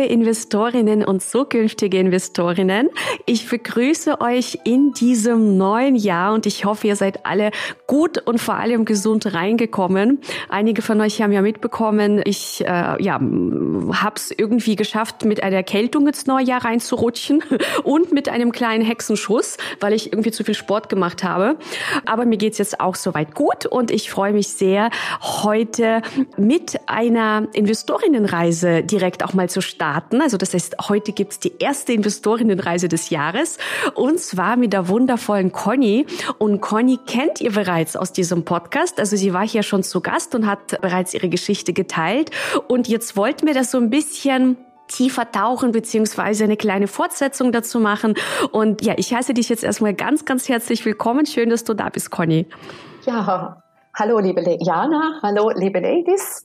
Liebe Investorinnen und zukünftige Investorinnen. Ich begrüße euch in diesem neuen Jahr und ich hoffe, ihr seid alle gut und vor allem gesund reingekommen. Einige von euch haben ja mitbekommen, ich äh, ja, habe es irgendwie geschafft, mit einer Erkältung ins neue Jahr reinzurutschen und mit einem kleinen Hexenschuss, weil ich irgendwie zu viel Sport gemacht habe. Aber mir geht's jetzt auch soweit gut und ich freue mich sehr, heute mit einer Investorinnenreise direkt auch mal zu starten. Also das heißt, heute gibt's die erste Investorinnenreise des Jahres und zwar mit der wundervollen Conny. Und Conny kennt ihr bereits aus diesem Podcast. Also sie war hier schon zu Gast und hat bereits ihre Geschichte geteilt. Und jetzt wollten wir das so ein bisschen tiefer tauchen beziehungsweise eine kleine Fortsetzung dazu machen. Und ja, ich heiße dich jetzt erstmal ganz, ganz herzlich willkommen. Schön, dass du da bist, Conny. Ja, hallo liebe Jana, hallo liebe Ladies.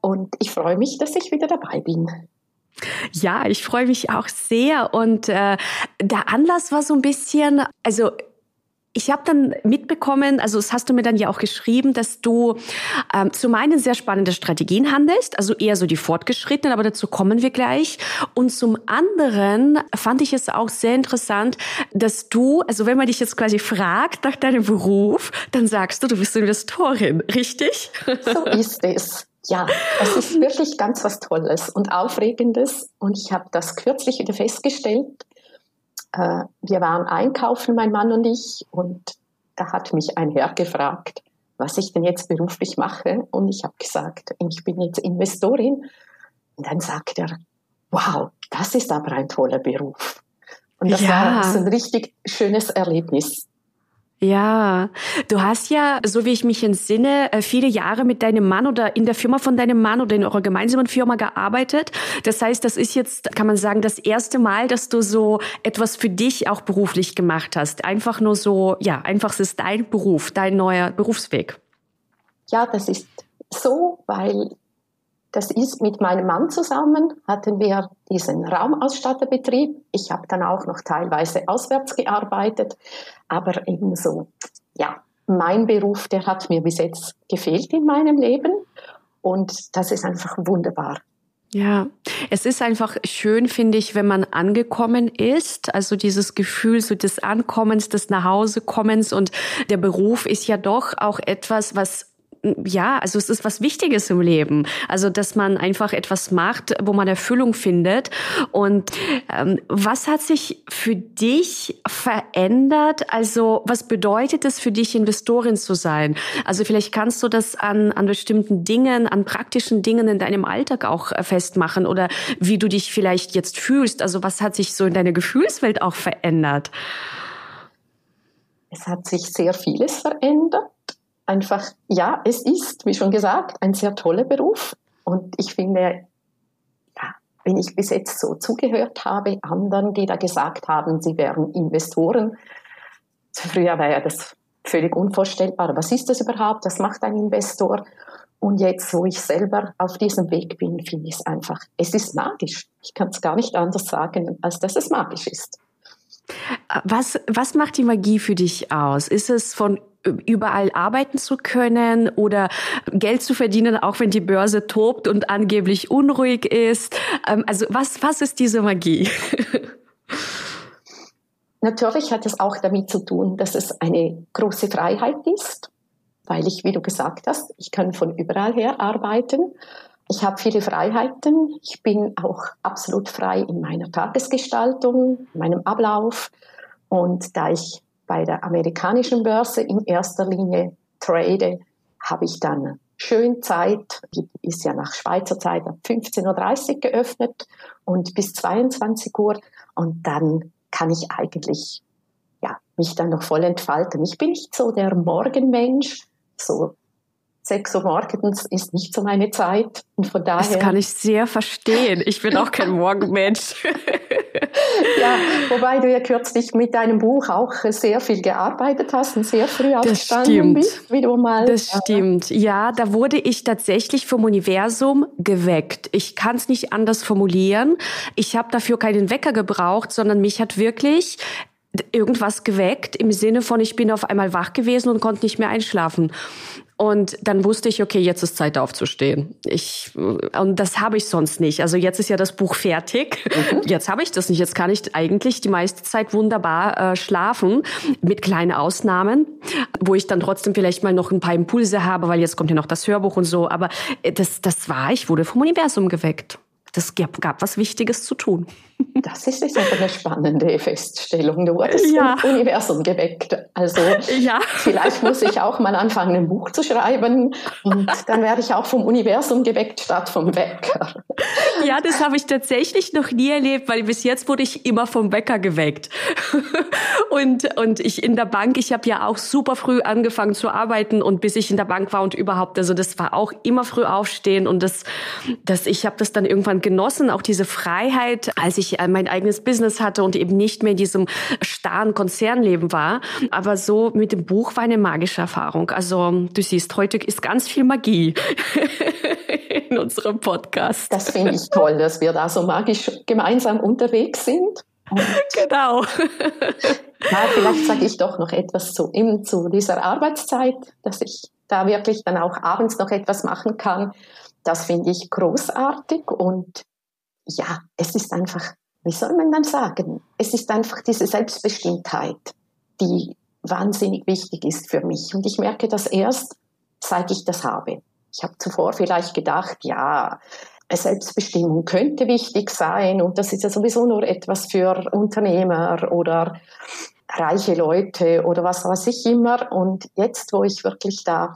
Und ich freue mich, dass ich wieder dabei bin. Ja, ich freue mich auch sehr. Und äh, der Anlass war so ein bisschen, also ich habe dann mitbekommen, also das hast du mir dann ja auch geschrieben, dass du ähm, zum einen sehr spannende Strategien handelst, also eher so die fortgeschrittenen, aber dazu kommen wir gleich. Und zum anderen fand ich es auch sehr interessant, dass du, also wenn man dich jetzt quasi fragt nach deinem Beruf, dann sagst du, du bist Investorin, richtig? So ist es. Ja, es ist wirklich ganz was Tolles und Aufregendes. Und ich habe das kürzlich wieder festgestellt. Äh, wir waren einkaufen, mein Mann und ich, und da hat mich ein Herr gefragt, was ich denn jetzt beruflich mache. Und ich habe gesagt, ich bin jetzt Investorin. Und dann sagt er, wow, das ist aber ein toller Beruf. Und das ja. war so ein richtig schönes Erlebnis. Ja, du hast ja, so wie ich mich entsinne, äh, viele Jahre mit deinem Mann oder in der Firma von deinem Mann oder in eurer gemeinsamen Firma gearbeitet. Das heißt, das ist jetzt, kann man sagen, das erste Mal, dass du so etwas für dich auch beruflich gemacht hast. Einfach nur so, ja, einfach es ist dein Beruf, dein neuer Berufsweg. Ja, das ist so, weil das ist mit meinem Mann zusammen, hatten wir diesen Raumausstatterbetrieb. Ich habe dann auch noch teilweise auswärts gearbeitet, aber ebenso, ja, mein Beruf, der hat mir bis jetzt gefehlt in meinem Leben und das ist einfach wunderbar. Ja, es ist einfach schön, finde ich, wenn man angekommen ist. Also dieses Gefühl so des Ankommens, des Nachhausekommens und der Beruf ist ja doch auch etwas, was ja, also es ist was Wichtiges im Leben. Also, dass man einfach etwas macht, wo man Erfüllung findet. Und ähm, was hat sich für dich verändert? Also, was bedeutet es für dich, Investorin zu sein? Also, vielleicht kannst du das an, an bestimmten Dingen, an praktischen Dingen in deinem Alltag auch äh, festmachen oder wie du dich vielleicht jetzt fühlst. Also, was hat sich so in deiner Gefühlswelt auch verändert? Es hat sich sehr vieles verändert einfach, ja, es ist, wie schon gesagt, ein sehr toller Beruf. Und ich finde, ja, wenn ich bis jetzt so zugehört habe, anderen, die da gesagt haben, sie wären Investoren, früher war ja das völlig unvorstellbar. Was ist das überhaupt? Was macht ein Investor? Und jetzt, wo ich selber auf diesem Weg bin, finde ich es einfach, es ist magisch. Ich kann es gar nicht anders sagen, als dass es magisch ist. Was, was macht die Magie für dich aus? Ist es von überall arbeiten zu können oder Geld zu verdienen, auch wenn die Börse tobt und angeblich unruhig ist. Ähm, also was, was ist diese Magie? Natürlich hat es auch damit zu tun, dass es eine große Freiheit ist, weil ich, wie du gesagt hast, ich kann von überall her arbeiten. Ich habe viele Freiheiten. Ich bin auch absolut frei in meiner Tagesgestaltung, in meinem Ablauf. Und da ich bei der amerikanischen Börse in erster Linie trade, habe ich dann schön Zeit, die ist ja nach Schweizer Zeit ab 15.30 Uhr geöffnet und bis 22 Uhr und dann kann ich eigentlich ja, mich dann noch voll entfalten. Ich bin nicht so der Morgenmensch, so 6 Uhr morgens ist nicht so meine Zeit. Und von daher. Das kann ich sehr verstehen. Ich bin auch kein Morgenmensch. ja, wobei du ja kürzlich mit deinem Buch auch sehr viel gearbeitet hast und sehr früh aufgestanden bist, wie du mal. Das stimmt. Ja, da wurde ich tatsächlich vom Universum geweckt. Ich kann es nicht anders formulieren. Ich habe dafür keinen Wecker gebraucht, sondern mich hat wirklich irgendwas geweckt im Sinne von, ich bin auf einmal wach gewesen und konnte nicht mehr einschlafen. Und dann wusste ich, okay, jetzt ist Zeit aufzustehen. Ich, und das habe ich sonst nicht. Also jetzt ist ja das Buch fertig. Mhm. Jetzt habe ich das nicht. Jetzt kann ich eigentlich die meiste Zeit wunderbar äh, schlafen, mit kleinen Ausnahmen, wo ich dann trotzdem vielleicht mal noch ein paar Impulse habe, weil jetzt kommt ja noch das Hörbuch und so. Aber äh, das, das war, ich wurde vom Universum geweckt das gab, gab was Wichtiges zu tun. Das ist jetzt aber eine spannende Feststellung. Du wurdest ja. vom Universum geweckt. Also ja. vielleicht muss ich auch mal anfangen, ein Buch zu schreiben und dann werde ich auch vom Universum geweckt statt vom Wecker. Ja, das habe ich tatsächlich noch nie erlebt, weil bis jetzt wurde ich immer vom Wecker geweckt. Und, und ich in der Bank, ich habe ja auch super früh angefangen zu arbeiten und bis ich in der Bank war und überhaupt, also das war auch immer früh aufstehen und das, das ich habe das dann irgendwann genossen, auch diese Freiheit, als ich äh, mein eigenes Business hatte und eben nicht mehr in diesem starren Konzernleben war. Aber so mit dem Buch war eine magische Erfahrung. Also du siehst, heute ist ganz viel Magie. in unserem Podcast. Das finde ich toll, dass wir da so magisch gemeinsam unterwegs sind. Und genau. ja, vielleicht sage ich doch noch etwas zu, eben zu dieser Arbeitszeit, dass ich da wirklich dann auch abends noch etwas machen kann. Das finde ich großartig und ja, es ist einfach, wie soll man dann sagen? Es ist einfach diese Selbstbestimmtheit, die wahnsinnig wichtig ist für mich. Und ich merke das erst, seit ich das habe. Ich habe zuvor vielleicht gedacht, ja, Selbstbestimmung könnte wichtig sein und das ist ja sowieso nur etwas für Unternehmer oder reiche Leute oder was weiß ich immer. Und jetzt, wo ich wirklich da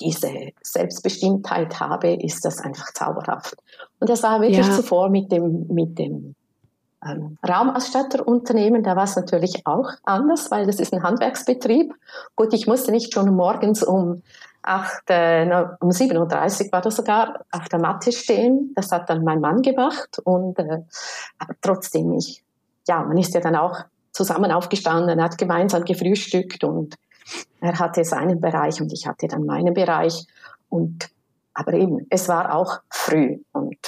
diese Selbstbestimmtheit habe, ist das einfach zauberhaft. Und das war wirklich ja. zuvor mit dem, mit dem ähm, Raumausstatterunternehmen, da war es natürlich auch anders, weil das ist ein Handwerksbetrieb. Gut, ich musste nicht schon morgens um 8, äh, um 37 war das sogar auf der Matte stehen. Das hat dann mein Mann gemacht und äh, trotzdem ich, ja, man ist ja dann auch zusammen aufgestanden, hat gemeinsam gefrühstückt und er hatte seinen Bereich und ich hatte dann meinen Bereich. Und, aber eben, es war auch früh. Und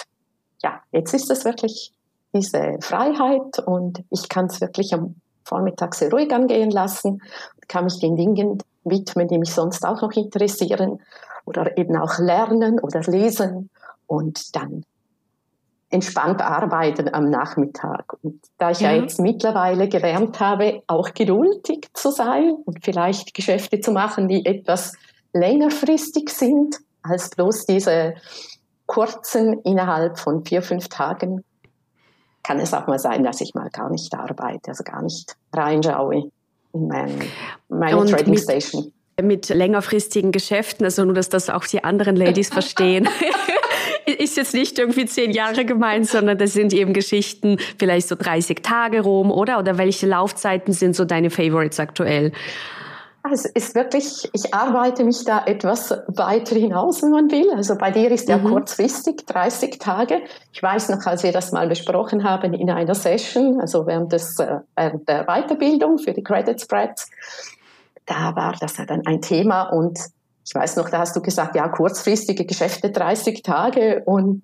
ja, jetzt ist es wirklich diese Freiheit und ich kann es wirklich am Vormittag sehr ruhig angehen lassen, kann mich den Dingen widmen, die mich sonst auch noch interessieren oder eben auch lernen oder lesen und dann entspannt arbeiten am Nachmittag. Und da ich ja. ja jetzt mittlerweile gelernt habe, auch geduldig zu sein und vielleicht Geschäfte zu machen, die etwas längerfristig sind, als bloß diese kurzen innerhalb von vier, fünf Tagen, kann es auch mal sein, dass ich mal gar nicht arbeite, also gar nicht reinschaue in mein, meine und Trading Station. Mit längerfristigen Geschäften, also nur, dass das auch die anderen Ladies verstehen. Ist jetzt nicht irgendwie zehn Jahre gemeint, sondern das sind eben Geschichten, vielleicht so 30 Tage rum, oder? Oder welche Laufzeiten sind so deine Favorites aktuell? Es ist wirklich, ich arbeite mich da etwas weiter hinaus, wenn man will. Also bei dir ist ja mhm. kurzfristig 30 Tage. Ich weiß noch, als wir das mal besprochen haben in einer Session, also während, des, äh, während der Weiterbildung für die Credit Spreads, da war das ja dann ein Thema und ich weiß noch, da hast du gesagt, ja, kurzfristige Geschäfte 30 Tage. Und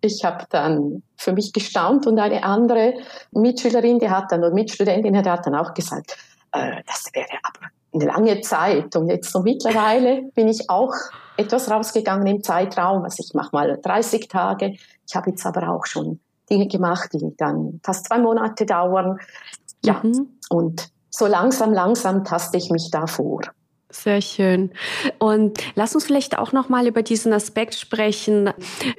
ich habe dann für mich gestaunt und eine andere Mitschülerin, die hat dann, oder Mitstudentin, die hat dann auch gesagt, äh, das wäre aber eine lange Zeit. Und jetzt so mittlerweile bin ich auch etwas rausgegangen im Zeitraum, also ich mache mal 30 Tage, ich habe jetzt aber auch schon Dinge gemacht, die dann fast zwei Monate dauern, ja, mhm. und so langsam, langsam taste ich mich da vor. Sehr schön. Und lass uns vielleicht auch noch mal über diesen Aspekt sprechen,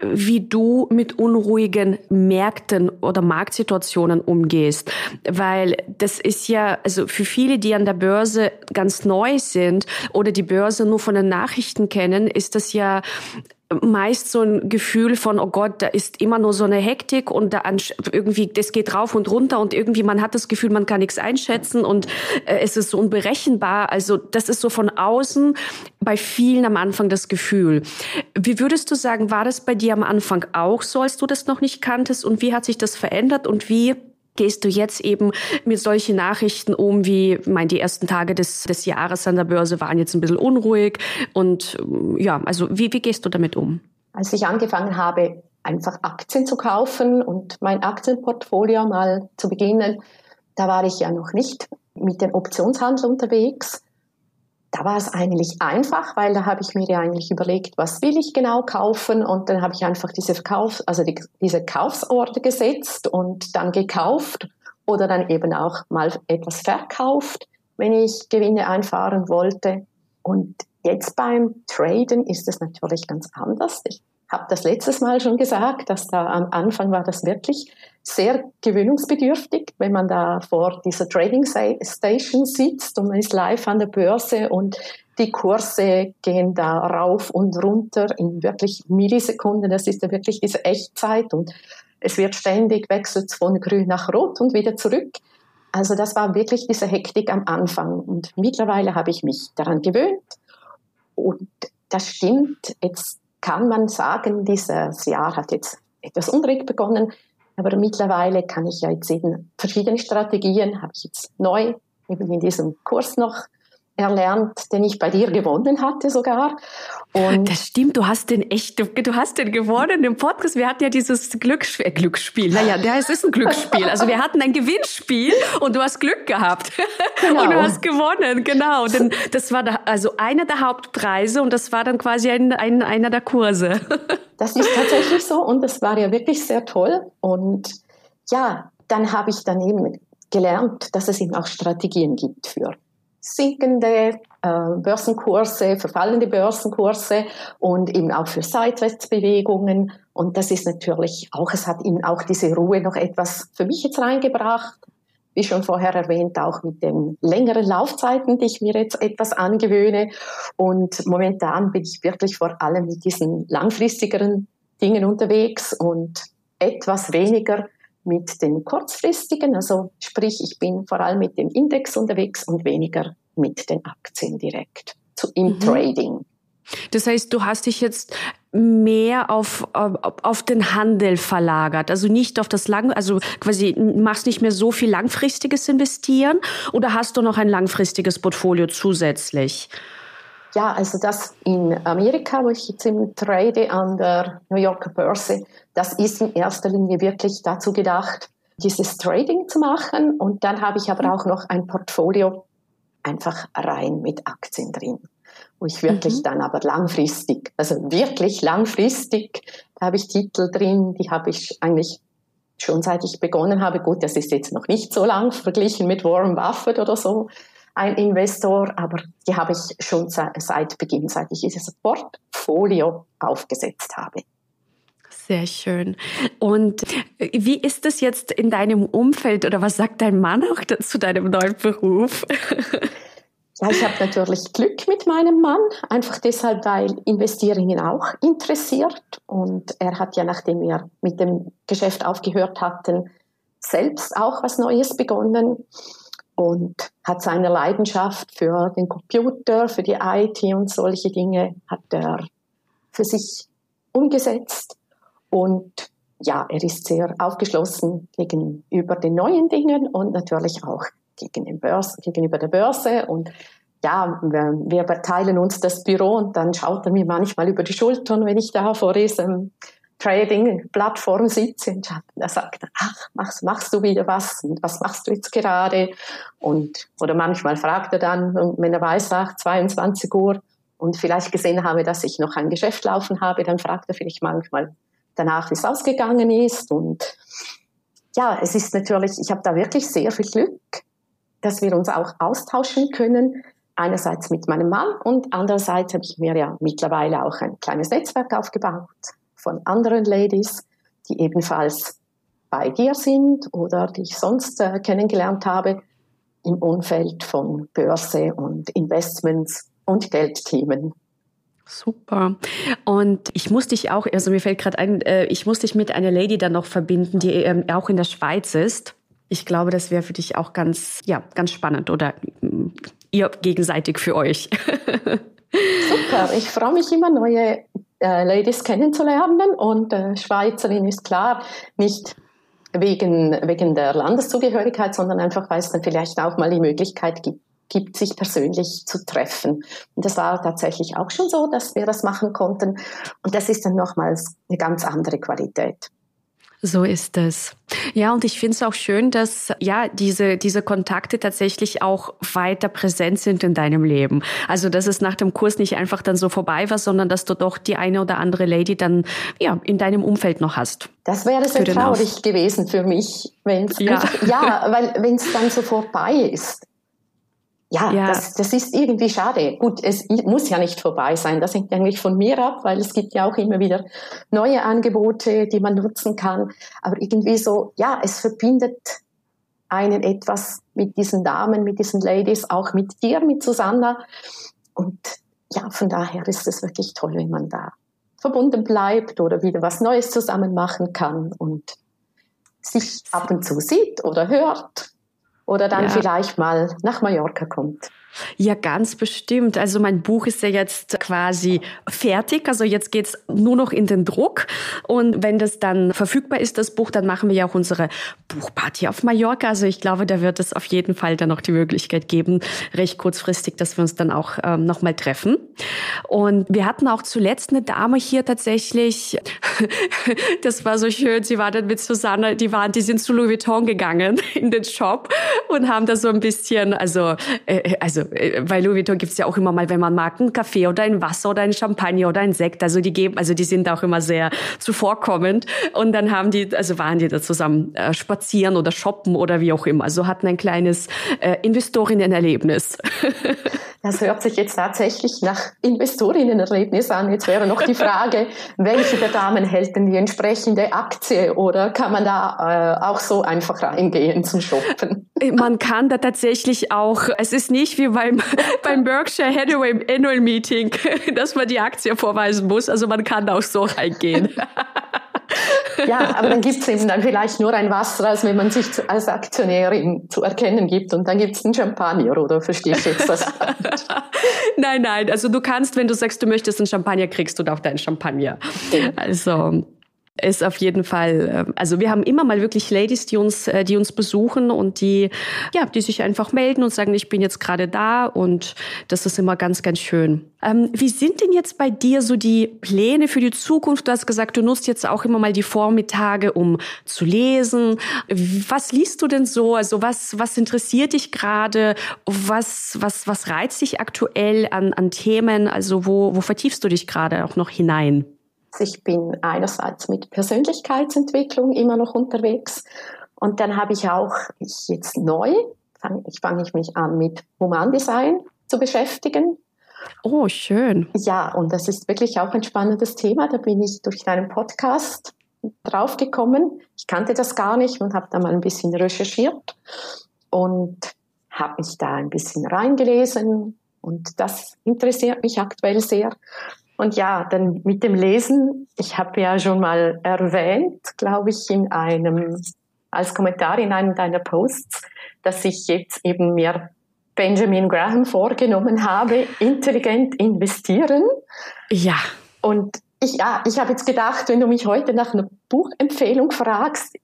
wie du mit unruhigen Märkten oder Marktsituationen umgehst, weil das ist ja also für viele, die an der Börse ganz neu sind oder die Börse nur von den Nachrichten kennen, ist das ja meist so ein Gefühl von, oh Gott, da ist immer nur so eine Hektik und da irgendwie, das geht rauf und runter und irgendwie man hat das Gefühl, man kann nichts einschätzen und äh, es ist so unberechenbar. Also das ist so von außen bei vielen am Anfang das Gefühl. Wie würdest du sagen, war das bei dir am Anfang auch so, als du das noch nicht kanntest und wie hat sich das verändert und wie gehst du jetzt eben mit solchen Nachrichten um, wie, mein, die ersten Tage des, des Jahres an der Börse waren jetzt ein bisschen unruhig und ja, also wie, wie gehst du damit um? Als ich angefangen habe, einfach Aktien zu kaufen und mein Aktienportfolio mal zu beginnen, da war ich ja noch nicht mit dem Optionshandel unterwegs. Da war es eigentlich einfach, weil da habe ich mir ja eigentlich überlegt, was will ich genau kaufen und dann habe ich einfach diese Verkauf, also die, diese Kaufsorte gesetzt und dann gekauft oder dann eben auch mal etwas verkauft, wenn ich Gewinne einfahren wollte. Und jetzt beim Traden ist es natürlich ganz anders. Ich habe das letztes Mal schon gesagt, dass da am Anfang war das wirklich sehr gewöhnungsbedürftig, wenn man da vor dieser Trading Station sitzt und man ist live an der Börse und die Kurse gehen da rauf und runter in wirklich Millisekunden. Das ist ja wirklich diese Echtzeit und es wird ständig wechselt von grün nach rot und wieder zurück. Also das war wirklich diese Hektik am Anfang und mittlerweile habe ich mich daran gewöhnt und das stimmt. Jetzt kann man sagen, dieses Jahr hat jetzt etwas unruhig begonnen, aber mittlerweile kann ich ja jetzt eben verschiedene Strategien, habe ich jetzt neu eben in diesem Kurs noch erlernt, den ich bei dir gewonnen hatte sogar. Und das stimmt, du hast den echt, du hast den gewonnen im Podcast. Wir hatten ja dieses Glücksspiel, äh, Glücksspiel. Naja, es ist ein Glücksspiel. Also wir hatten ein Gewinnspiel und du hast Glück gehabt. Genau. Und du hast gewonnen, genau. Denn das war da, also einer der Hauptpreise und das war dann quasi ein, ein, einer der Kurse. Das ist tatsächlich so und das war ja wirklich sehr toll. Und ja, dann habe ich dann eben gelernt, dass es eben auch Strategien gibt für sinkende äh, Börsenkurse, verfallende Börsenkurse und eben auch für Seitwärtsbewegungen. Und das ist natürlich auch, es hat eben auch diese Ruhe noch etwas für mich jetzt reingebracht. Wie schon vorher erwähnt, auch mit den längeren Laufzeiten, die ich mir jetzt etwas angewöhne. Und momentan bin ich wirklich vor allem mit diesen langfristigeren Dingen unterwegs und etwas weniger mit den kurzfristigen, also sprich, ich bin vor allem mit dem Index unterwegs und weniger mit den Aktien direkt zu, im mhm. Trading. Das heißt, du hast dich jetzt mehr auf, auf den Handel verlagert, also nicht auf das lang, also quasi machst nicht mehr so viel langfristiges Investieren oder hast du noch ein langfristiges Portfolio zusätzlich? Ja, also das in Amerika, wo ich jetzt im Trade an der New Yorker Börse, das ist in erster Linie wirklich dazu gedacht, dieses Trading zu machen. Und dann habe ich aber auch noch ein Portfolio einfach rein mit Aktien drin, wo ich wirklich mhm. dann aber langfristig, also wirklich langfristig, da habe ich Titel drin, die habe ich eigentlich schon seit ich begonnen habe. Gut, das ist jetzt noch nicht so lang verglichen mit Warren Buffett oder so, ein Investor, aber die habe ich schon seit Beginn, seit ich dieses Portfolio aufgesetzt habe. Sehr schön. Und wie ist es jetzt in deinem Umfeld oder was sagt dein Mann auch zu deinem neuen Beruf? Ja, ich habe natürlich Glück mit meinem Mann, einfach deshalb, weil Investieren ihn auch interessiert. Und er hat ja, nachdem wir mit dem Geschäft aufgehört hatten, selbst auch was Neues begonnen und hat seine Leidenschaft für den Computer, für die IT und solche Dinge hat er für sich umgesetzt. Und ja, er ist sehr aufgeschlossen gegenüber den neuen Dingen und natürlich auch gegen den Börse, gegenüber der Börse. Und ja, wir, teilen uns das Büro und dann schaut er mir manchmal über die Schultern, wenn ich da vor diesem Trading-Plattform sitze und er sagt, ach, machst, machst du wieder was? Und was machst du jetzt gerade? Und, oder manchmal fragt er dann, wenn er weiß, ach, 22 Uhr und vielleicht gesehen habe, dass ich noch ein Geschäft laufen habe, dann fragt er vielleicht manchmal danach, wie es ausgegangen ist. Und ja, es ist natürlich, ich habe da wirklich sehr viel Glück, dass wir uns auch austauschen können. Einerseits mit meinem Mann und andererseits habe ich mir ja mittlerweile auch ein kleines Netzwerk aufgebaut von anderen Ladies, die ebenfalls bei dir sind oder die ich sonst äh, kennengelernt habe im Umfeld von Börse und Investments und Geldthemen. Super. Und ich muss dich auch, also mir fällt gerade ein, äh, ich muss dich mit einer Lady dann noch verbinden, die ähm, auch in der Schweiz ist. Ich glaube, das wäre für dich auch ganz, ja, ganz spannend oder mm, ihr gegenseitig für euch. Super, ich freue mich immer, neue äh, Ladies kennenzulernen und äh, Schweizerin ist klar nicht wegen, wegen der Landeszugehörigkeit, sondern einfach, weil es dann vielleicht auch mal die Möglichkeit gibt, gibt, sich persönlich zu treffen. Und das war tatsächlich auch schon so, dass wir das machen konnten. Und das ist dann nochmals eine ganz andere Qualität. So ist es. Ja, und ich finde es auch schön, dass ja diese diese Kontakte tatsächlich auch weiter präsent sind in deinem Leben. Also dass es nach dem Kurs nicht einfach dann so vorbei war, sondern dass du doch die eine oder andere Lady dann ja in deinem Umfeld noch hast. Das wäre sehr traurig gewesen für mich, wenn ja. ja, weil wenn es dann so vorbei ist ja, ja. Das, das ist irgendwie schade. Gut, es muss ja nicht vorbei sein. Das hängt eigentlich von mir ab, weil es gibt ja auch immer wieder neue Angebote, die man nutzen kann. Aber irgendwie so, ja, es verbindet einen etwas mit diesen Damen, mit diesen Ladies, auch mit dir, mit Susanna. Und ja, von daher ist es wirklich toll, wenn man da verbunden bleibt oder wieder was Neues zusammen machen kann und sich ab und zu sieht oder hört oder dann ja. vielleicht mal nach Mallorca kommt. Ja, ganz bestimmt. Also mein Buch ist ja jetzt quasi fertig. Also jetzt geht's nur noch in den Druck. Und wenn das dann verfügbar ist, das Buch, dann machen wir ja auch unsere Buchparty auf Mallorca. Also ich glaube, da wird es auf jeden Fall dann noch die Möglichkeit geben, recht kurzfristig, dass wir uns dann auch ähm, nochmal treffen. Und wir hatten auch zuletzt eine Dame hier tatsächlich, das war so schön, sie war dann mit Susanne, die waren, die sind zu Louis Vuitton gegangen in den Shop und haben da so ein bisschen, also, äh, also äh, bei Louis Vuitton gibt's ja auch immer mal, wenn man mag, einen Kaffee oder ein Wasser oder ein Champagner oder ein Sekt. Also die geben, also die sind auch immer sehr zuvorkommend. Und dann haben die, also waren die da zusammen äh, spazieren oder shoppen oder wie auch immer. Also hatten ein kleines äh, Investorinnenerlebnis. Das hört sich jetzt tatsächlich nach Investorinnenerlebnis an. Jetzt wäre noch die Frage, welche der Damen hält denn die entsprechende Aktie oder kann man da äh, auch so einfach reingehen zum Shoppen? Man kann da tatsächlich auch, es ist nicht wie beim, beim Berkshire Hathaway Annual Meeting, dass man die Aktie vorweisen muss. Also man kann da auch so reingehen. ja, aber dann gibt's eben dann vielleicht nur ein Wasser, als wenn man sich als Aktionärin zu erkennen gibt und dann gibt's einen Champagner, oder verstehst du jetzt das? nein, nein, also du kannst, wenn du sagst, du möchtest einen Champagner, kriegst du auch deinen Champagner. Also ist auf jeden Fall, ähm, also wir haben immer mal wirklich Ladies, die uns, äh, die uns besuchen und die, ja, die sich einfach melden und sagen, ich bin jetzt gerade da und das ist immer ganz, ganz schön. Ähm, wie sind denn jetzt bei dir so die Pläne für die Zukunft? Du hast gesagt, du nutzt jetzt auch immer mal die Vormittage, um zu lesen. Was liest du denn so? Also was, was interessiert dich gerade? Was, was, was reizt dich aktuell an, an Themen? Also wo, wo vertiefst du dich gerade auch noch hinein? Ich bin einerseits mit Persönlichkeitsentwicklung immer noch unterwegs und dann habe ich auch ich jetzt neu, ich fange ich mich an mit Humandesign zu beschäftigen. Oh, schön. Ja, und das ist wirklich auch ein spannendes Thema. Da bin ich durch deinen Podcast draufgekommen. Ich kannte das gar nicht und habe da mal ein bisschen recherchiert und habe mich da ein bisschen reingelesen und das interessiert mich aktuell sehr. Und ja, dann mit dem Lesen, ich habe ja schon mal erwähnt, glaube ich, in einem, als Kommentar in einem deiner Posts, dass ich jetzt eben mir Benjamin Graham vorgenommen habe, intelligent investieren. Ja. Und ich, ja, ich habe jetzt gedacht, wenn du mich heute nach einer Buchempfehlung fragst,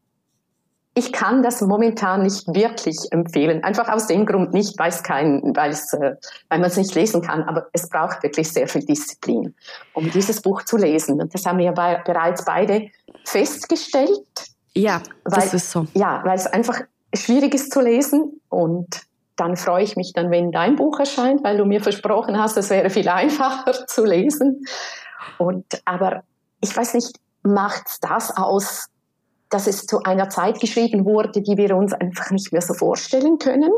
ich kann das momentan nicht wirklich empfehlen. Einfach aus dem Grund nicht, weil es kein, weil es, äh, weil man es nicht lesen kann. Aber es braucht wirklich sehr viel Disziplin, um dieses Buch zu lesen. Und das haben wir bei, bereits beide festgestellt. Ja, weil, das ist so. Ja, weil es einfach schwierig ist zu lesen. Und dann freue ich mich dann, wenn dein Buch erscheint, weil du mir versprochen hast, es wäre viel einfacher zu lesen. Und, aber ich weiß nicht, macht das aus, dass es zu einer Zeit geschrieben wurde, die wir uns einfach nicht mehr so vorstellen können?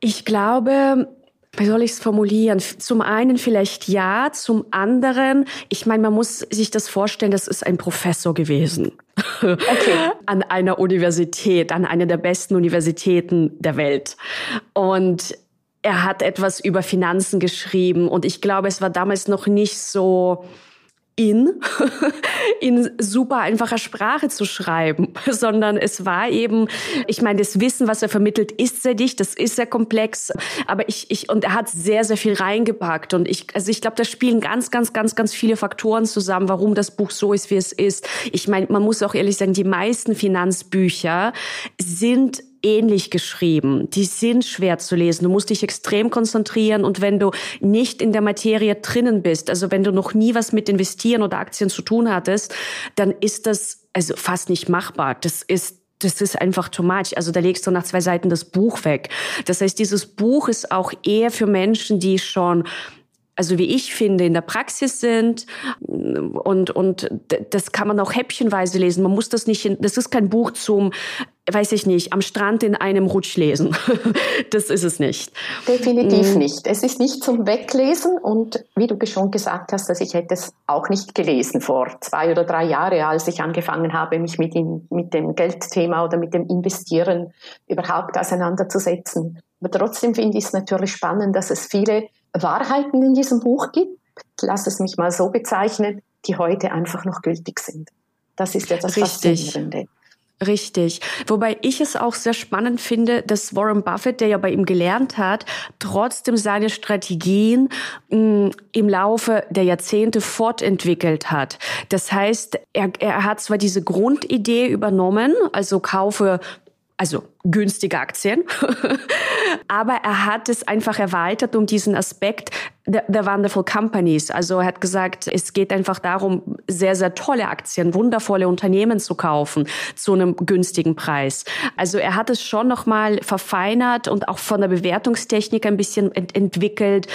Ich glaube, wie soll ich es formulieren? Zum einen vielleicht ja, zum anderen, ich meine, man muss sich das vorstellen, das ist ein Professor gewesen. Okay. an einer Universität, an einer der besten Universitäten der Welt. Und er hat etwas über Finanzen geschrieben und ich glaube, es war damals noch nicht so in, in super einfacher Sprache zu schreiben, sondern es war eben, ich meine, das Wissen, was er vermittelt, ist sehr dicht, das ist sehr komplex, aber ich, ich, und er hat sehr, sehr viel reingepackt und ich, also ich glaube, da spielen ganz, ganz, ganz, ganz viele Faktoren zusammen, warum das Buch so ist, wie es ist. Ich meine, man muss auch ehrlich sagen, die meisten Finanzbücher sind ähnlich geschrieben. Die sind schwer zu lesen. Du musst dich extrem konzentrieren und wenn du nicht in der Materie drinnen bist, also wenn du noch nie was mit Investieren oder Aktien zu tun hattest, dann ist das also fast nicht machbar. Das ist das ist einfach too much. Also da legst du nach zwei Seiten das Buch weg. Das heißt, dieses Buch ist auch eher für Menschen, die schon also wie ich finde, in der Praxis sind und, und das kann man auch häppchenweise lesen. Man muss das nicht, in, das ist kein Buch zum, weiß ich nicht, am Strand in einem Rutsch lesen. das ist es nicht. Definitiv mhm. nicht. Es ist nicht zum Weglesen und wie du schon gesagt hast, dass ich hätte es auch nicht gelesen vor zwei oder drei Jahren, als ich angefangen habe, mich mit, in, mit dem Geldthema oder mit dem Investieren überhaupt auseinanderzusetzen. Aber trotzdem finde ich es natürlich spannend, dass es viele Wahrheiten in diesem Buch gibt, lass es mich mal so bezeichnen, die heute einfach noch gültig sind. Das ist ja das Richtig. Faszinierende. Richtig. Wobei ich es auch sehr spannend finde, dass Warren Buffett, der ja bei ihm gelernt hat, trotzdem seine Strategien mh, mm, im Laufe der Jahrzehnte fortentwickelt hat. Das heißt, er, er hat zwar diese Grundidee übernommen, also kaufe also günstige Aktien. Aber er hat es einfach erweitert um diesen Aspekt the Wonderful Companies. Also er hat gesagt, es geht einfach darum, sehr, sehr tolle Aktien, wundervolle Unternehmen zu kaufen zu einem günstigen Preis. Also er hat es schon nochmal verfeinert und auch von der Bewertungstechnik ein bisschen ent entwickelt.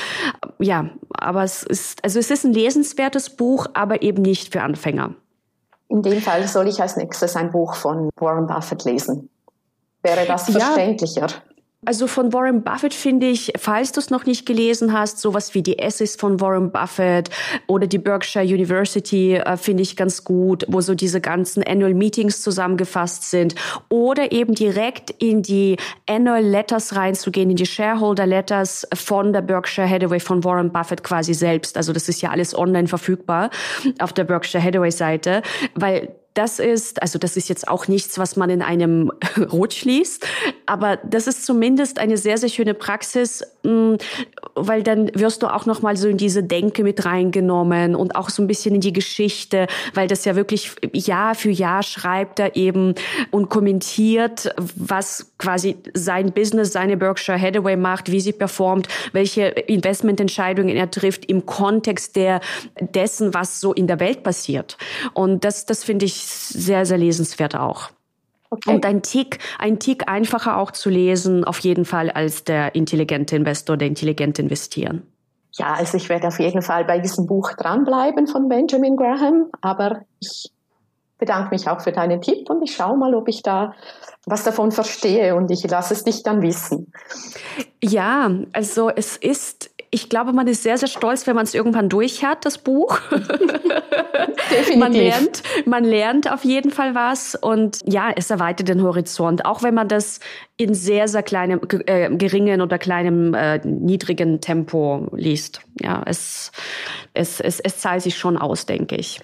Ja, aber es ist, also es ist ein lesenswertes Buch, aber eben nicht für Anfänger. In dem Fall soll ich als nächstes ein Buch von Warren Buffett lesen wäre das verständlicher. Ja. Also von Warren Buffett finde ich, falls du es noch nicht gelesen hast, sowas wie die Essays von Warren Buffett oder die Berkshire University äh, finde ich ganz gut, wo so diese ganzen Annual Meetings zusammengefasst sind oder eben direkt in die Annual Letters reinzugehen, in die Shareholder Letters von der Berkshire Hathaway von Warren Buffett quasi selbst. Also das ist ja alles online verfügbar auf der Berkshire Hathaway Seite, weil das ist, also das ist jetzt auch nichts, was man in einem Rutsch liest, aber das ist zumindest eine sehr, sehr schöne Praxis, mm, weil dann wirst du auch nochmal so in diese Denke mit reingenommen und auch so ein bisschen in die Geschichte, weil das ja wirklich Jahr für Jahr schreibt er eben und kommentiert, was quasi sein Business, seine Berkshire Hathaway macht, wie sie performt, welche Investmententscheidungen er trifft im Kontext der, dessen, was so in der Welt passiert. Und das, das finde ich sehr, sehr lesenswert auch. Okay. Und ein Tick, ein Tick einfacher auch zu lesen, auf jeden Fall als der intelligente Investor, der intelligent investieren. Ja, also ich werde auf jeden Fall bei diesem Buch dranbleiben von Benjamin Graham, aber ich bedanke mich auch für deinen Tipp und ich schaue mal, ob ich da was davon verstehe und ich lasse es dich dann wissen. Ja, also es ist ich glaube, man ist sehr, sehr stolz, wenn man es irgendwann durch hat, das Buch. Definitiv. Man lernt, man lernt auf jeden Fall was und ja, es erweitert den Horizont, auch wenn man das in sehr, sehr kleinem, äh, geringen oder kleinem, äh, niedrigen Tempo liest. Ja, es, es, es, es zahlt sich schon aus, denke ich.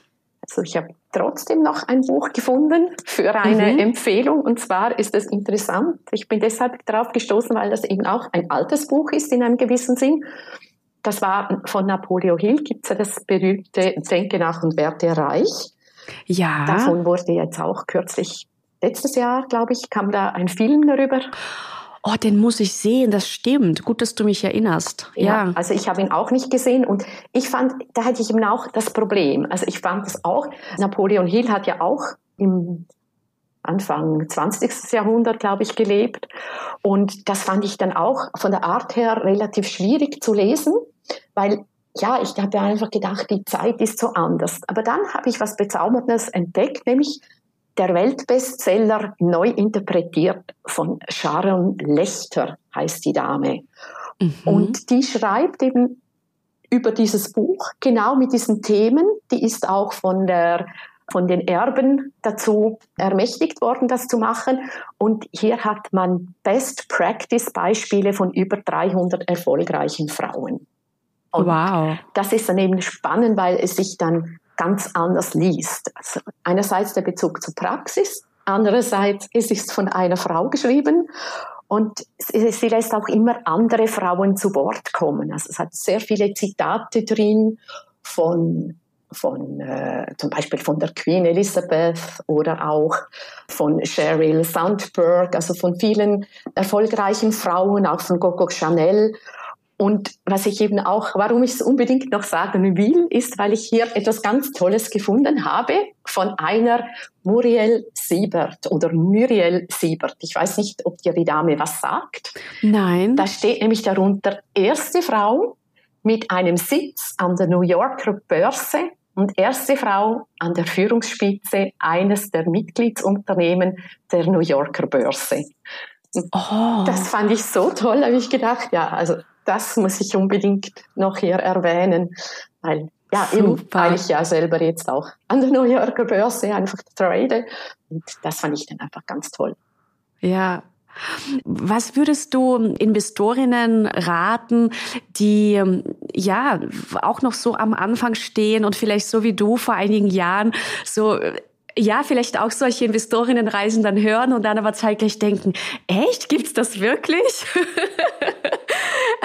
Also ich habe trotzdem noch ein Buch gefunden für eine mhm. Empfehlung. Und zwar ist es interessant. Ich bin deshalb darauf gestoßen, weil das eben auch ein altes Buch ist in einem gewissen Sinn. Das war von Napoleon Hill, gibt es ja das berühmte Denke nach und werde reich. Ja. Davon wurde jetzt auch kürzlich, letztes Jahr, glaube ich, kam da ein Film darüber. Oh, den muss ich sehen, das stimmt. Gut, dass du mich erinnerst. Ja, ja. also ich habe ihn auch nicht gesehen und ich fand, da hatte ich eben auch das Problem. Also ich fand es auch, Napoleon Hill hat ja auch im Anfang 20. Jahrhundert, glaube ich, gelebt. Und das fand ich dann auch von der Art her relativ schwierig zu lesen, weil ja, ich habe einfach gedacht, die Zeit ist so anders. Aber dann habe ich was Bezauberndes entdeckt, nämlich der Weltbestseller neu interpretiert von Sharon Lechter heißt die Dame. Mhm. Und die schreibt eben über dieses Buch genau mit diesen Themen. Die ist auch von der von den Erben dazu ermächtigt worden, das zu machen. Und hier hat man Best Practice Beispiele von über 300 erfolgreichen Frauen. Und wow. Das ist dann eben spannend, weil es sich dann ganz anders liest. Also einerseits der Bezug zur Praxis, andererseits es ist von einer Frau geschrieben und sie, sie lässt auch immer andere Frauen zu Wort kommen. Also es hat sehr viele Zitate drin von von äh, zum Beispiel von der Queen Elizabeth oder auch von Sheryl Sandberg, also von vielen erfolgreichen Frauen, auch von Coco Chanel. Und was ich eben auch, warum ich es unbedingt noch sagen will, ist, weil ich hier etwas ganz Tolles gefunden habe von einer Muriel Siebert oder Muriel Siebert. Ich weiß nicht, ob dir die Dame was sagt. Nein. Da steht nämlich darunter erste Frau mit einem Sitz an der New Yorker Börse und erste Frau an der Führungsspitze eines der Mitgliedsunternehmen der New Yorker Börse. Oh. Das fand ich so toll, habe ich gedacht, ja, also das muss ich unbedingt noch hier erwähnen, weil ja, eben, weil ich ja selber jetzt auch an der New Yorker Börse einfach trade. Und das fand ich dann einfach ganz toll. Ja, was würdest du Investorinnen raten, die ja auch noch so am Anfang stehen und vielleicht so wie du vor einigen Jahren so ja, vielleicht auch solche Investorinnenreisen dann hören und dann aber zeitgleich denken, echt, gibt's das wirklich?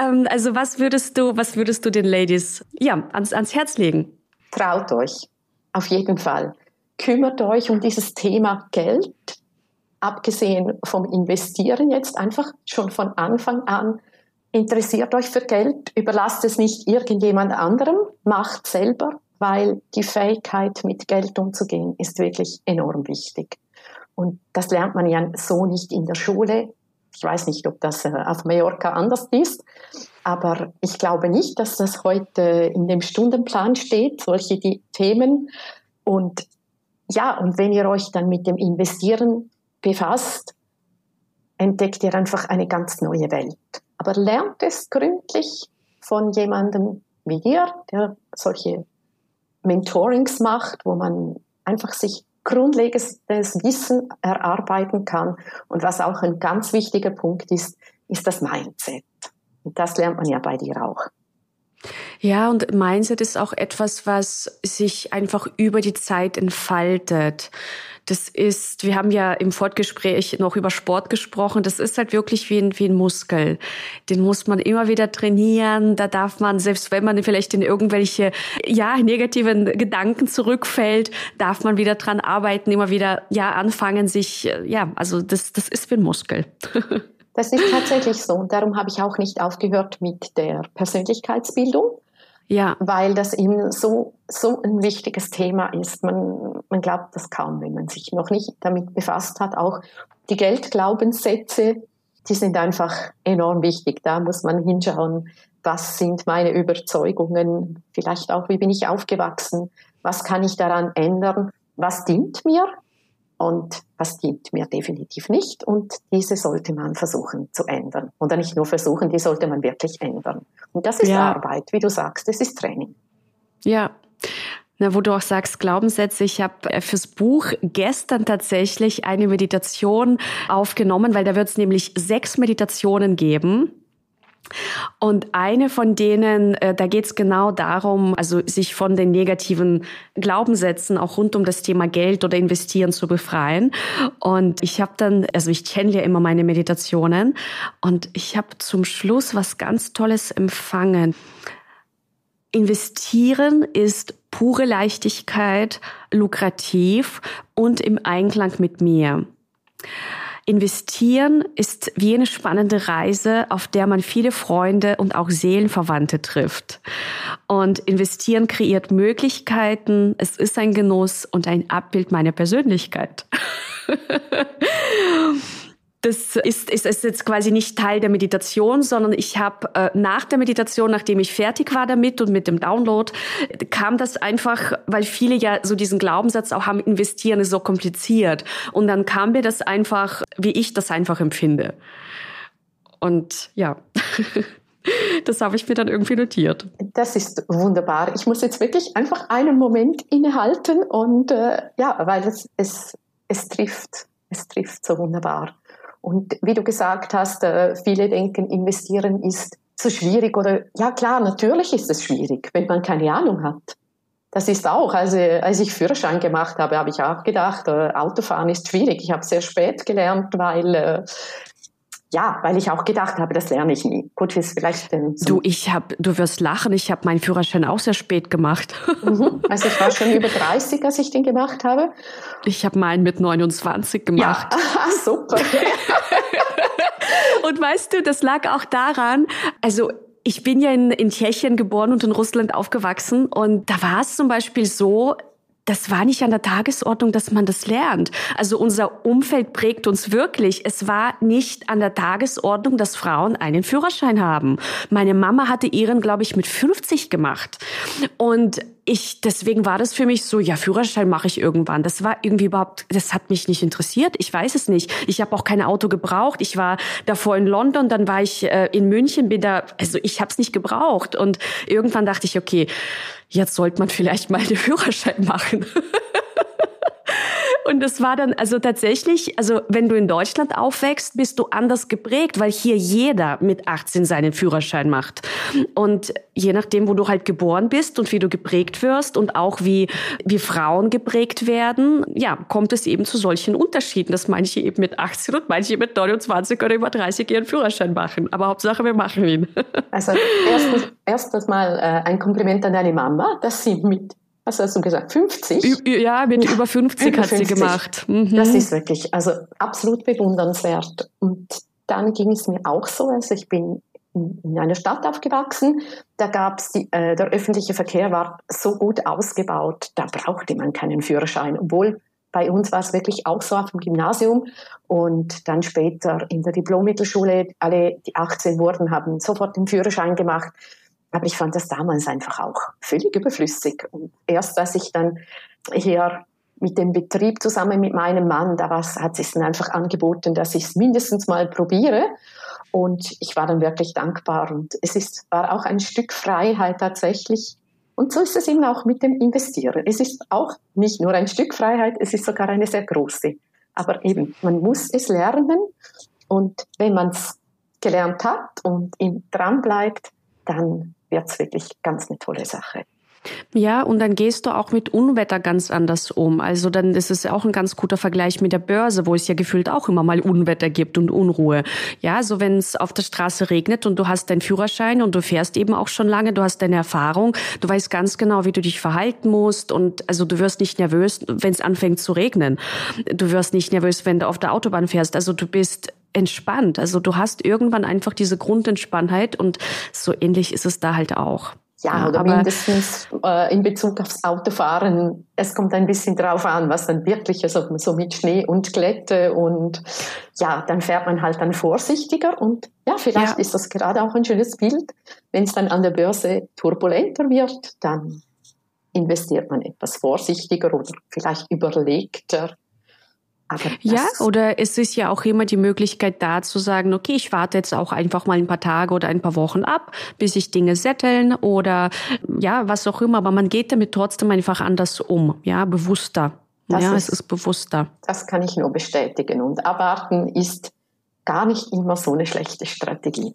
Ähm, also was würdest du, was würdest du den Ladies ja ans, ans Herz legen? Traut euch, auf jeden Fall. Kümmert euch um dieses Thema Geld, abgesehen vom Investieren jetzt einfach schon von Anfang an. Interessiert euch für Geld, überlasst es nicht irgendjemand anderem, macht selber, weil die Fähigkeit, mit Geld umzugehen, ist wirklich enorm wichtig. Und das lernt man ja so nicht in der Schule. Ich weiß nicht, ob das äh, auf Mallorca anders ist, aber ich glaube nicht, dass das heute in dem Stundenplan steht, solche die Themen. Und ja, und wenn ihr euch dann mit dem Investieren befasst, entdeckt ihr einfach eine ganz neue Welt. Aber lernt es gründlich von jemandem wie dir, der solche Mentorings macht, wo man einfach sich grundlegendes Wissen erarbeiten kann. Und was auch ein ganz wichtiger Punkt ist, ist das Mindset. Und das lernt man ja bei dir auch. Ja, und Mindset ist auch etwas, was sich einfach über die Zeit entfaltet. Das ist, wir haben ja im Fortgespräch noch über Sport gesprochen. Das ist halt wirklich wie ein, wie ein Muskel. Den muss man immer wieder trainieren. Da darf man, selbst wenn man vielleicht in irgendwelche, ja, negativen Gedanken zurückfällt, darf man wieder dran arbeiten, immer wieder, ja, anfangen, sich, ja, also das, das ist wie ein Muskel. Das ist tatsächlich so. Und darum habe ich auch nicht aufgehört mit der Persönlichkeitsbildung. Ja. Weil das eben so, so ein wichtiges Thema ist. Man, man glaubt das kaum, wenn man sich noch nicht damit befasst hat. Auch die Geldglaubenssätze, die sind einfach enorm wichtig. Da muss man hinschauen, was sind meine Überzeugungen, vielleicht auch, wie bin ich aufgewachsen, was kann ich daran ändern, was dient mir und was dient mir definitiv nicht. Und diese sollte man versuchen zu ändern. Und nicht nur versuchen, die sollte man wirklich ändern. Und das ist ja. Arbeit, wie du sagst, das ist Training. Ja. Na, wo du auch sagst, Glaubenssätze. Ich habe äh, fürs Buch gestern tatsächlich eine Meditation aufgenommen, weil da wird es nämlich sechs Meditationen geben und eine von denen, äh, da geht es genau darum, also sich von den negativen Glaubenssätzen auch rund um das Thema Geld oder Investieren zu befreien. Und ich habe dann, also ich kenne ja immer meine Meditationen und ich habe zum Schluss was ganz Tolles empfangen. Investieren ist pure Leichtigkeit, lukrativ und im Einklang mit mir. Investieren ist wie eine spannende Reise, auf der man viele Freunde und auch Seelenverwandte trifft. Und investieren kreiert Möglichkeiten, es ist ein Genuss und ein Abbild meiner Persönlichkeit. das ist, ist, ist jetzt quasi nicht Teil der Meditation, sondern ich habe äh, nach der Meditation, nachdem ich fertig war damit und mit dem Download, kam das einfach, weil viele ja so diesen Glaubenssatz auch haben, investieren ist so kompliziert. Und dann kam mir das einfach, wie ich das einfach empfinde. Und ja. Das habe ich mir dann irgendwie notiert. Das ist wunderbar. Ich muss jetzt wirklich einfach einen Moment innehalten und äh, ja, weil es, es, es trifft, es trifft so wunderbar. Und wie du gesagt hast, äh, viele denken, investieren ist so schwierig oder ja klar, natürlich ist es schwierig, wenn man keine Ahnung hat. das ist auch, also als ich Führerschein gemacht habe, habe ich auch gedacht, äh, Autofahren ist schwierig. Ich habe sehr spät gelernt, weil äh, ja, weil ich auch gedacht habe, das lerne ich nie. Gut, ist vielleicht denn Du, ich habe, du wirst lachen, ich habe meinen Führerschein auch sehr spät gemacht. Mhm. Also ich war schon über 30, als ich den gemacht habe. Ich habe meinen mit 29 gemacht. Ja, super. Und weißt du, das lag auch daran, also ich bin ja in, in Tschechien geboren und in Russland aufgewachsen und da war es zum Beispiel so, das war nicht an der Tagesordnung, dass man das lernt. Also unser Umfeld prägt uns wirklich. Es war nicht an der Tagesordnung, dass Frauen einen Führerschein haben. Meine Mama hatte ihren, glaube ich, mit 50 gemacht. Und ich, deswegen war das für mich so, ja, Führerschein mache ich irgendwann. Das war irgendwie überhaupt, das hat mich nicht interessiert. Ich weiß es nicht. Ich habe auch kein Auto gebraucht. Ich war davor in London, dann war ich äh, in München, bin da, also ich habe es nicht gebraucht. Und irgendwann dachte ich, okay, jetzt sollte man vielleicht mal den Führerschein machen. Und es war dann also tatsächlich, also wenn du in Deutschland aufwächst, bist du anders geprägt, weil hier jeder mit 18 seinen Führerschein macht. Und je nachdem, wo du halt geboren bist und wie du geprägt wirst und auch wie, wie Frauen geprägt werden, ja, kommt es eben zu solchen Unterschieden, dass manche eben mit 18 und manche mit 29 oder über 30 ihren Führerschein machen. Aber Hauptsache, wir machen ihn. Also erstens, erstens mal äh, ein Kompliment an deine Mama, dass sie mit was hast du gesagt, 50? Ja, mit über 50 über hat 50. sie gemacht. Mhm. Das ist wirklich, also absolut bewundernswert. Und dann ging es mir auch so, also ich bin in einer Stadt aufgewachsen, da gab's die, äh, der öffentliche Verkehr war so gut ausgebaut, da brauchte man keinen Führerschein, obwohl bei uns war es wirklich auch so auf dem Gymnasium und dann später in der Diplommittelschule, alle, die 18 wurden, haben sofort den Führerschein gemacht. Aber ich fand das damals einfach auch völlig überflüssig. Und erst als ich dann hier mit dem Betrieb zusammen mit meinem Mann, da hat sich dann einfach angeboten, dass ich es mindestens mal probiere. Und ich war dann wirklich dankbar. Und es ist, war auch ein Stück Freiheit tatsächlich. Und so ist es eben auch mit dem Investieren. Es ist auch nicht nur ein Stück Freiheit, es ist sogar eine sehr große. Aber eben, man muss es lernen. Und wenn man es gelernt hat und dran bleibt, dann wird es wirklich ganz eine tolle Sache. Ja, und dann gehst du auch mit Unwetter ganz anders um. Also dann ist es auch ein ganz guter Vergleich mit der Börse, wo es ja gefühlt auch immer mal Unwetter gibt und Unruhe. Ja, so wenn es auf der Straße regnet und du hast deinen Führerschein und du fährst eben auch schon lange, du hast deine Erfahrung, du weißt ganz genau, wie du dich verhalten musst und also du wirst nicht nervös, wenn es anfängt zu regnen. Du wirst nicht nervös, wenn du auf der Autobahn fährst. Also du bist entspannt. Also du hast irgendwann einfach diese Grundentspanntheit und so ähnlich ist es da halt auch. Ja, oder mindestens äh, in Bezug aufs Autofahren. Es kommt ein bisschen drauf an, was dann wirklich, also so mit Schnee und Glätte und ja, dann fährt man halt dann vorsichtiger und ja, vielleicht ja. ist das gerade auch ein schönes Bild. Wenn es dann an der Börse turbulenter wird, dann investiert man etwas vorsichtiger oder vielleicht überlegter ja, oder es ist ja auch immer die Möglichkeit da zu sagen, okay, ich warte jetzt auch einfach mal ein paar Tage oder ein paar Wochen ab, bis sich Dinge setteln oder ja, was auch immer, aber man geht damit trotzdem einfach anders um, ja, bewusster. Das ja, ist, es ist bewusster. Das kann ich nur bestätigen und abwarten ist gar nicht immer so eine schlechte Strategie.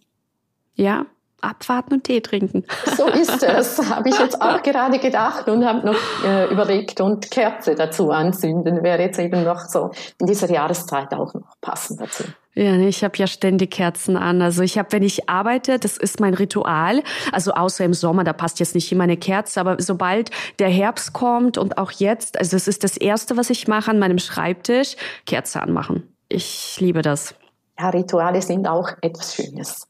Ja, abwarten und Tee trinken. So ist es, habe ich jetzt auch gerade gedacht und habe noch äh, überlegt und Kerze dazu anzünden wäre jetzt eben noch so in dieser Jahreszeit auch noch passend dazu. Ja, ich habe ja ständig Kerzen an. Also ich habe, wenn ich arbeite, das ist mein Ritual. Also außer im Sommer, da passt jetzt nicht immer eine Kerze, aber sobald der Herbst kommt und auch jetzt, also es ist das erste, was ich mache an meinem Schreibtisch, Kerze anmachen. Ich liebe das. Ja, Rituale sind auch etwas Schönes.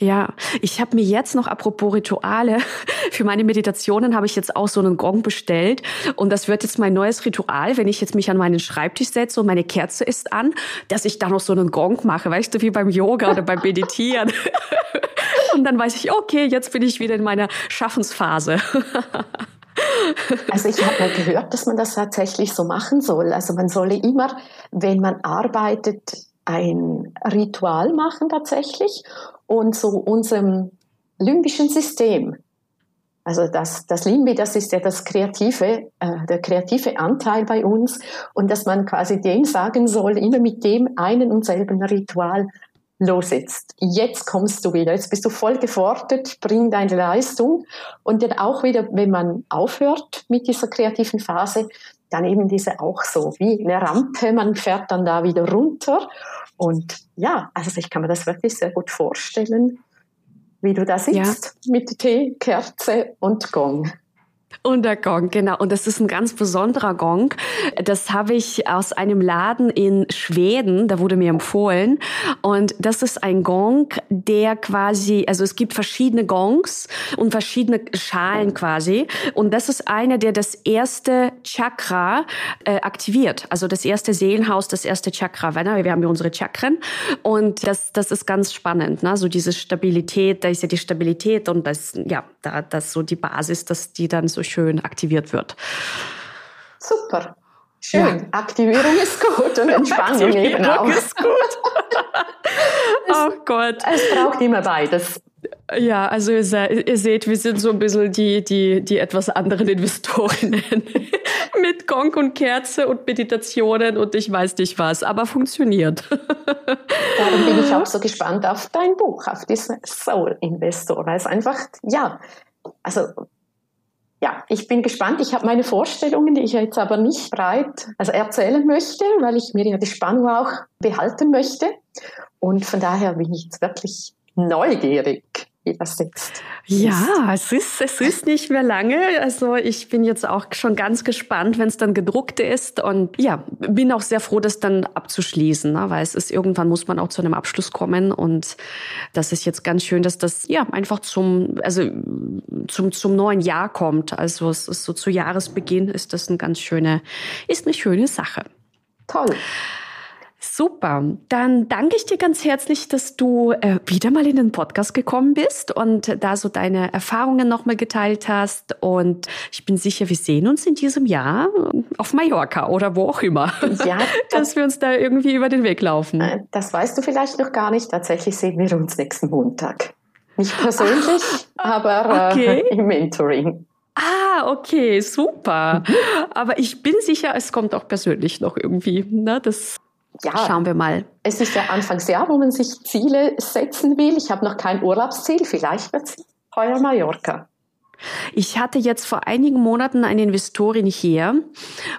Ja, ich habe mir jetzt noch, apropos Rituale, für meine Meditationen habe ich jetzt auch so einen Gong bestellt. Und das wird jetzt mein neues Ritual, wenn ich jetzt mich an meinen Schreibtisch setze und meine Kerze ist an, dass ich da noch so einen Gong mache, weißt du, wie beim Yoga oder beim Meditieren. und dann weiß ich, okay, jetzt bin ich wieder in meiner Schaffensphase. Also ich habe mal gehört, dass man das tatsächlich so machen soll. Also man solle immer, wenn man arbeitet, ein Ritual machen tatsächlich und so unserem limbischen System. Also das, das Limbi, das ist ja das kreative, äh, der kreative Anteil bei uns. Und dass man quasi dem sagen soll, immer mit dem einen und selben Ritual los jetzt, jetzt kommst du wieder, jetzt bist du voll gefordert, bring deine Leistung. Und dann auch wieder, wenn man aufhört mit dieser kreativen Phase, dann eben diese auch so wie eine Rampe, man fährt dann da wieder runter und ja, also ich kann mir das wirklich sehr gut vorstellen, wie du da sitzt ja. mit Tee, Kerze und Gong. Und der Gong, genau. Und das ist ein ganz besonderer Gong. Das habe ich aus einem Laden in Schweden, da wurde mir empfohlen. Und das ist ein Gong, der quasi, also es gibt verschiedene Gongs und verschiedene Schalen quasi. Und das ist einer, der das erste Chakra äh, aktiviert. Also das erste Seelenhaus, das erste Chakra. Wir haben ja unsere Chakren. Und das, das ist ganz spannend. Ne? So diese Stabilität, da ist ja die Stabilität und das, ja, da, das so die Basis, dass die dann so schön aktiviert wird. Super. Schön. Ja. Aktivierung ist gut und Entspannung eben auch. ist gut. oh Gott. Es braucht immer beides. Ja, also ihr, ihr, seht, wir sind so ein bisschen die, die, die etwas anderen Investorinnen mit Gong und Kerze und Meditationen und ich weiß nicht was, aber funktioniert. Darum bin ich auch so gespannt auf dein Buch, auf diesen Soul Investor, weil es einfach, ja, also ja, ich bin gespannt. Ich habe meine Vorstellungen, die ich jetzt aber nicht breit also erzählen möchte, weil ich mir ja die Spannung auch behalten möchte. Und von daher bin ich jetzt wirklich neugierig jetzt Ja, es ist, es ist nicht mehr lange. Also ich bin jetzt auch schon ganz gespannt, wenn es dann gedruckt ist. Und ja, bin auch sehr froh, das dann abzuschließen, ne? weil es ist, irgendwann muss man auch zu einem Abschluss kommen. Und das ist jetzt ganz schön, dass das ja einfach zum, also zum, zum neuen Jahr kommt. Also es ist so zu Jahresbeginn ist das eine ganz schöne, ist eine schöne Sache. Toll. Super. Dann danke ich dir ganz herzlich, dass du äh, wieder mal in den Podcast gekommen bist und da so deine Erfahrungen nochmal geteilt hast. Und ich bin sicher, wir sehen uns in diesem Jahr auf Mallorca oder wo auch immer. Ja. dass wir uns da irgendwie über den Weg laufen. Äh, das weißt du vielleicht noch gar nicht. Tatsächlich sehen wir uns nächsten Montag. Nicht persönlich, aber äh, okay. äh, im Mentoring. Ah, okay, super. Aber ich bin sicher, es kommt auch persönlich noch irgendwie. Ne? Das ja, schauen wir mal. Es ist ja Anfangsjahr, wo man sich Ziele setzen will. Ich habe noch kein Urlaubsziel. Vielleicht wird es heuer Mallorca. Ich hatte jetzt vor einigen Monaten eine Investorin hier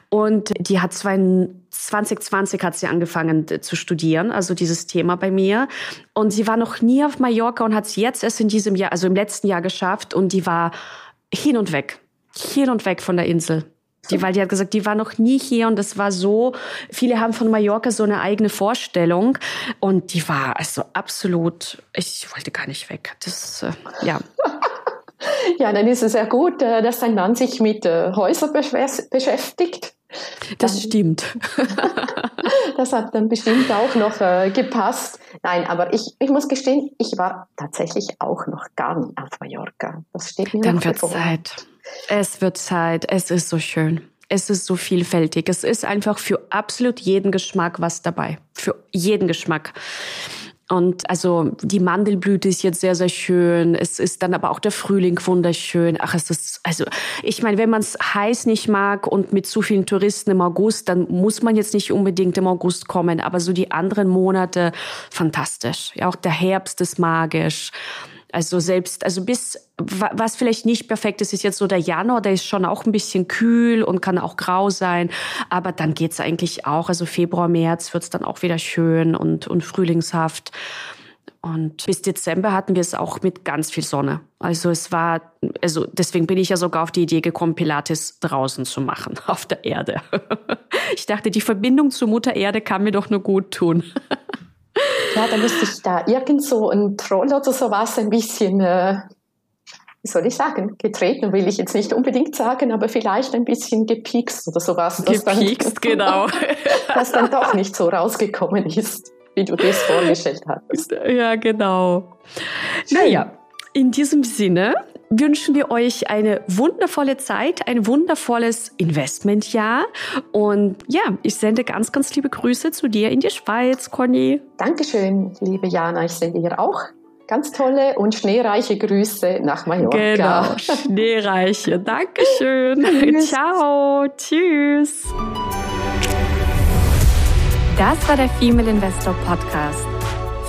und die hat 2020 hat sie angefangen zu studieren, also dieses Thema bei mir. Und sie war noch nie auf Mallorca und hat es jetzt erst in diesem Jahr, also im letzten Jahr geschafft und die war hin und weg, hin und weg von der Insel. Die, weil die hat gesagt, die war noch nie hier und das war so, viele haben von Mallorca so eine eigene Vorstellung und die war also absolut, ich wollte gar nicht weg. Das, äh, ja. ja, dann ist es ja gut, äh, dass dein Mann sich mit äh, Häusern beschäftigt. Das dann, stimmt. das hat dann bestimmt auch noch äh, gepasst. Nein, aber ich, ich muss gestehen, ich war tatsächlich auch noch gar nicht auf Mallorca. Das steht mir Dann wird Zeit. Es wird Zeit. Es ist so schön. Es ist so vielfältig. Es ist einfach für absolut jeden Geschmack was dabei. Für jeden Geschmack. Und also die Mandelblüte ist jetzt sehr, sehr schön. Es ist dann aber auch der Frühling wunderschön. Ach, es ist, also ich meine, wenn man es heiß nicht mag und mit zu vielen Touristen im August, dann muss man jetzt nicht unbedingt im August kommen. Aber so die anderen Monate, fantastisch. Ja, auch der Herbst ist magisch. Also selbst, also bis, was vielleicht nicht perfekt ist, ist jetzt so der Januar, der ist schon auch ein bisschen kühl und kann auch grau sein. Aber dann geht's eigentlich auch. Also Februar, März wird's dann auch wieder schön und, und frühlingshaft. Und bis Dezember hatten wir es auch mit ganz viel Sonne. Also es war, also deswegen bin ich ja sogar auf die Idee gekommen, Pilates draußen zu machen, auf der Erde. Ich dachte, die Verbindung zur Mutter Erde kann mir doch nur gut tun. Ja, da müsste ich da irgend so ein Troll oder sowas ein bisschen, äh, wie soll ich sagen, getreten will ich jetzt nicht unbedingt sagen, aber vielleicht ein bisschen gepikst oder sowas. Gepikst, dann, genau. das dann doch nicht so rausgekommen ist, wie du dir es vorgestellt hast. Ja, genau. Schön. Naja, in diesem Sinne wünschen wir euch eine wundervolle Zeit, ein wundervolles Investmentjahr. Und ja, ich sende ganz, ganz liebe Grüße zu dir in die Schweiz, Conny. Dankeschön, liebe Jana. Ich sende dir auch ganz tolle und schneereiche Grüße nach Mallorca. Genau, schneereiche. Dankeschön. Ciao. Tschüss. Das war der Female Investor Podcast.